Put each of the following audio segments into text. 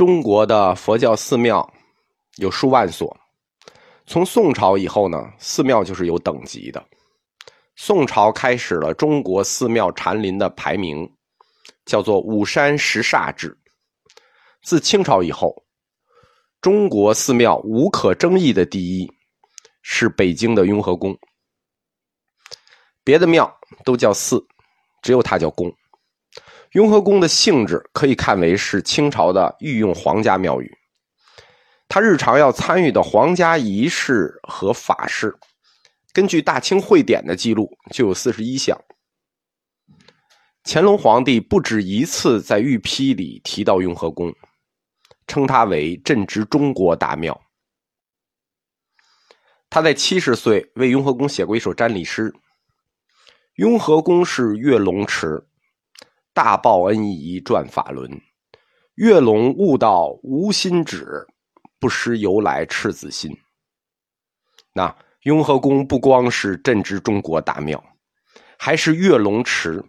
中国的佛教寺庙有数万所。从宋朝以后呢，寺庙就是有等级的。宋朝开始了中国寺庙禅林的排名，叫做五山十煞制。自清朝以后，中国寺庙无可争议的第一是北京的雍和宫。别的庙都叫寺，只有它叫宫。雍和宫的性质可以看为是清朝的御用皇家庙宇。他日常要参与的皇家仪式和法事，根据《大清会典》的记录，就有四十一项。乾隆皇帝不止一次在御批里提到雍和宫，称它为“镇之中国大庙”。他在七十岁为雍和宫写过一首瞻礼诗：“雍和宫是月龙池，大报恩仪转法轮，月龙悟道无心止。”不失由来赤子心。那雍和宫不光是镇之中国大庙，还是月龙池。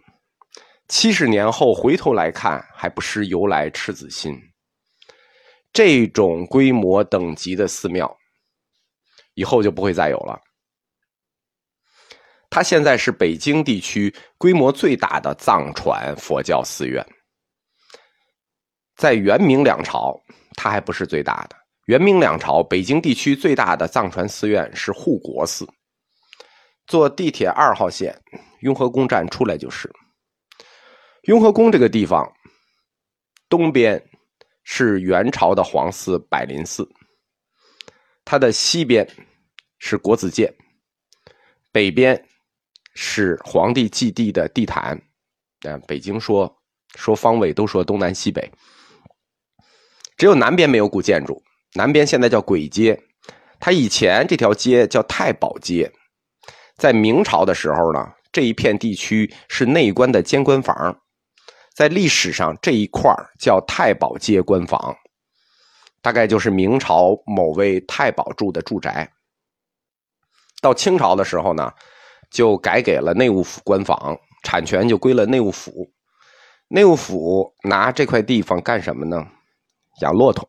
七十年后回头来看，还不失由来赤子心。这种规模等级的寺庙，以后就不会再有了。它现在是北京地区规模最大的藏传佛教寺院，在元明两朝，它还不是最大的。元明两朝，北京地区最大的藏传寺院是护国寺。坐地铁二号线，雍和宫站出来就是。雍和宫这个地方，东边是元朝的皇寺百林寺，它的西边是国子监，北边是皇帝祭地的地坛。啊，北京说说方位都说东南西北，只有南边没有古建筑。南边现在叫簋街，它以前这条街叫太保街，在明朝的时候呢，这一片地区是内官的监官房，在历史上这一块叫太保街官房，大概就是明朝某位太保住的住宅。到清朝的时候呢，就改给了内务府官房，产权就归了内务府，内务府拿这块地方干什么呢？养骆驼。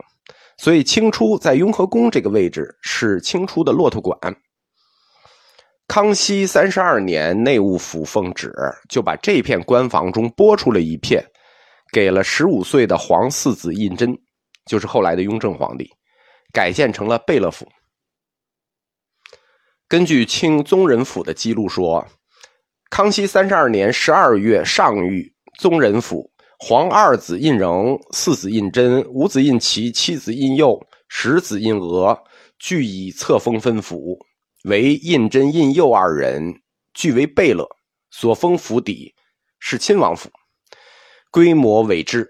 所以，清初在雍和宫这个位置是清初的骆驼馆。康熙三十二年，内务府奉旨，就把这片官房中拨出了一片，给了十五岁的皇四子胤禛，就是后来的雍正皇帝，改建成了贝勒府。根据清宗人府的记录说，康熙三十二年十二月上谕宗人府。皇二子胤禛，四子胤禛，五子胤祺，七子胤佑，十子胤娥，俱以册封分府，为胤禛、胤佑二人俱为贝勒，所封府邸是亲王府，规模伟制。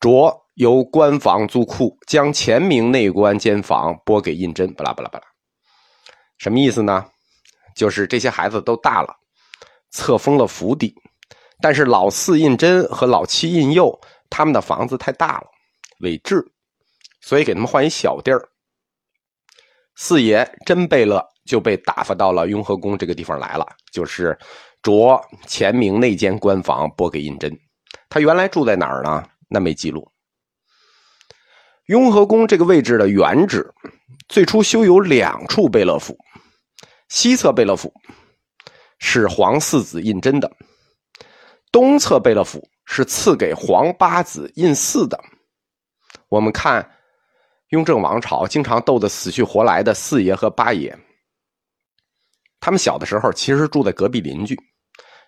着由官房租库，将前明内官监房拨给胤禛。巴拉巴拉巴拉，什么意思呢？就是这些孩子都大了，册封了府邸。但是老四胤禛和老七胤佑他们的房子太大了，违制，所以给他们换一小地儿。四爷真贝勒就被打发到了雍和宫这个地方来了，就是着前明内监官房拨给胤禛。他原来住在哪儿呢？那没记录。雍和宫这个位置的原址，最初修有两处贝勒府，西侧贝勒府是皇四子胤禛的。东侧贝勒府是赐给皇八子胤祀的。我们看雍正王朝经常斗得死去活来的四爷和八爷，他们小的时候其实住在隔壁邻居，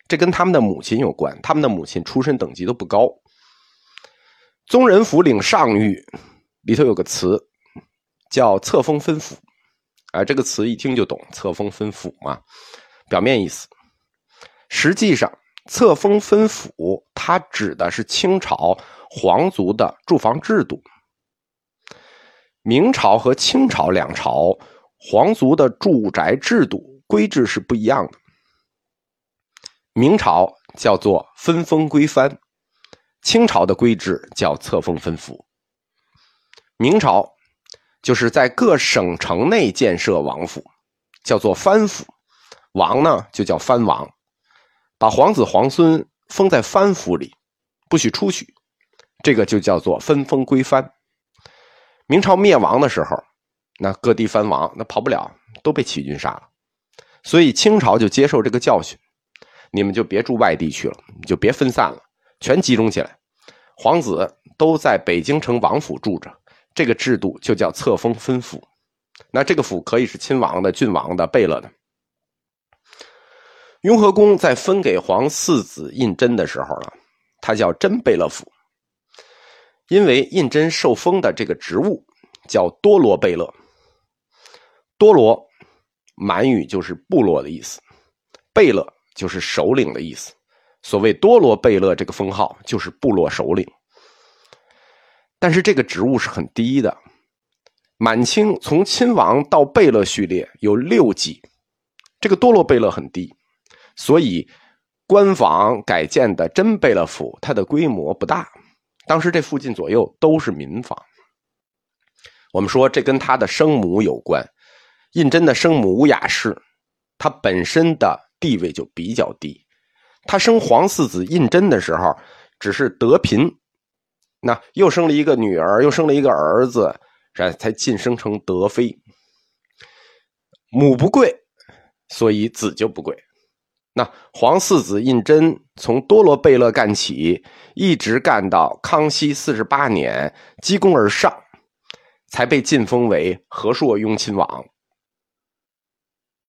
这跟他们的母亲有关。他们的母亲出身等级都不高。宗人府领上谕里头有个词叫“册封分府”，啊，这个词一听就懂，“册封分府”嘛，表面意思，实际上。册封分府，它指的是清朝皇族的住房制度。明朝和清朝两朝皇族的住宅制度规制是不一样的。明朝叫做分封归藩，清朝的规制叫册封分府。明朝就是在各省城内建设王府，叫做藩府，王呢就叫藩王。把皇子皇孙封在藩府里，不许出去，这个就叫做分封归藩。明朝灭亡的时候，那各地藩王那跑不了，都被起义军杀了。所以清朝就接受这个教训，你们就别住外地去了，你就别分散了，全集中起来，皇子都在北京城王府住着。这个制度就叫册封分府。那这个府可以是亲王的、郡王的、贝勒的。雍和宫在分给皇四子胤禛的时候呢，他叫真贝勒府，因为胤禛受封的这个职务叫多罗贝勒。多罗。满语就是部落的意思，贝勒就是首领的意思。所谓多罗贝勒这个封号就是部落首领，但是这个职务是很低的。满清从亲王到贝勒序列有六级，这个多罗贝勒很低，所以官房改建的真贝勒府它的规模不大。当时这附近左右都是民房。我们说这跟他的生母有关。胤禛的生母乌雅氏，她本身的地位就比较低。她生皇四子胤禛的时候，只是德嫔，那又生了一个女儿，又生了一个儿子，才才晋升成德妃。母不贵，所以子就不贵。那皇四子胤禛从多罗贝勒干起，一直干到康熙四十八年，积功而上，才被晋封为和硕雍亲王。